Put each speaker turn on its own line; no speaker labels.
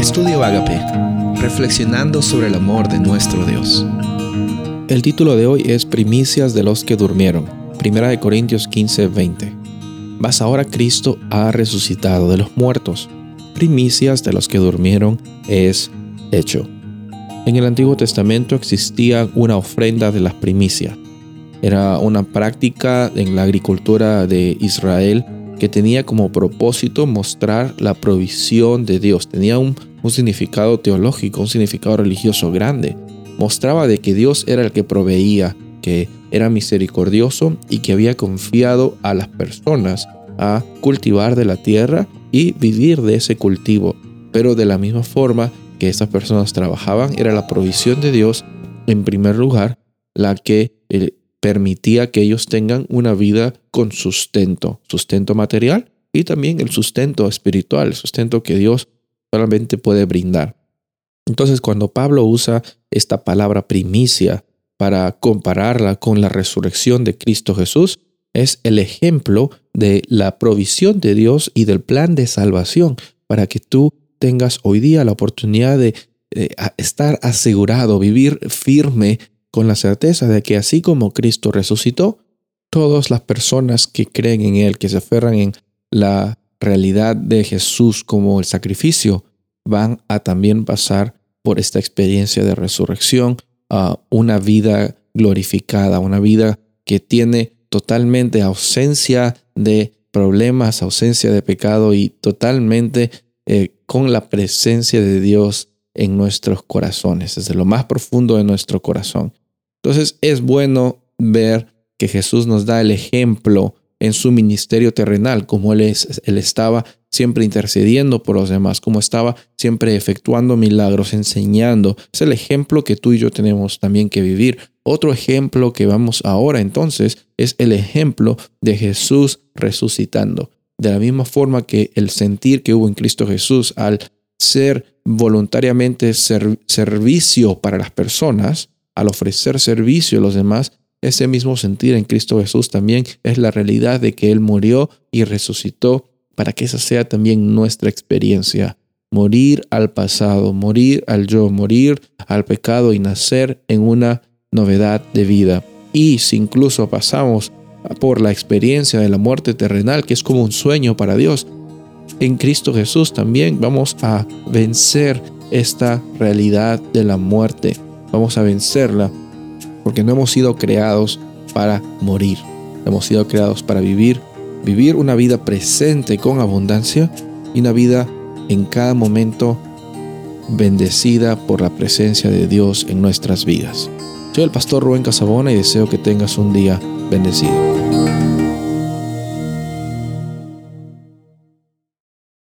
Estudio Agape, reflexionando sobre el amor de nuestro Dios.
El título de hoy es Primicias de los que durmieron, Primera de Corintios 15, 20. Mas ahora Cristo ha resucitado de los muertos. Primicias de los que durmieron es hecho. En el Antiguo Testamento existía una ofrenda de las primicias. Era una práctica en la agricultura de Israel que tenía como propósito mostrar la provisión de Dios. Tenía un, significado teológico, un significado religioso grande. Mostraba de que Dios era el que proveía, que era misericordioso y que había confiado a las personas a cultivar de la tierra y vivir de ese cultivo. Pero de la misma forma que esas personas trabajaban, era la provisión de Dios en primer lugar la que permitía que ellos tengan una vida con sustento, sustento material y también el sustento espiritual, el sustento que Dios solamente puede brindar. Entonces, cuando Pablo usa esta palabra primicia para compararla con la resurrección de Cristo Jesús, es el ejemplo de la provisión de Dios y del plan de salvación para que tú tengas hoy día la oportunidad de eh, estar asegurado, vivir firme con la certeza de que así como Cristo resucitó, todas las personas que creen en Él, que se aferran en la realidad de Jesús como el sacrificio, van a también pasar por esta experiencia de resurrección, a una vida glorificada, una vida que tiene totalmente ausencia de problemas, ausencia de pecado y totalmente eh, con la presencia de Dios en nuestros corazones, desde lo más profundo de nuestro corazón. Entonces es bueno ver que Jesús nos da el ejemplo en su ministerio terrenal, como él, es, él estaba siempre intercediendo por los demás, como estaba siempre efectuando milagros, enseñando. Es el ejemplo que tú y yo tenemos también que vivir. Otro ejemplo que vamos ahora entonces es el ejemplo de Jesús resucitando. De la misma forma que el sentir que hubo en Cristo Jesús al ser voluntariamente servicio para las personas, al ofrecer servicio a los demás, ese mismo sentir en Cristo Jesús también es la realidad de que Él murió y resucitó para que esa sea también nuestra experiencia. Morir al pasado, morir al yo, morir al pecado y nacer en una novedad de vida. Y si incluso pasamos por la experiencia de la muerte terrenal, que es como un sueño para Dios, en Cristo Jesús también vamos a vencer esta realidad de la muerte vamos a vencerla, porque no hemos sido creados para morir, hemos sido creados para vivir, vivir una vida presente con abundancia y una vida en cada momento bendecida por la presencia de Dios en nuestras vidas. Soy el pastor Rubén Casabona y deseo que tengas un día bendecido.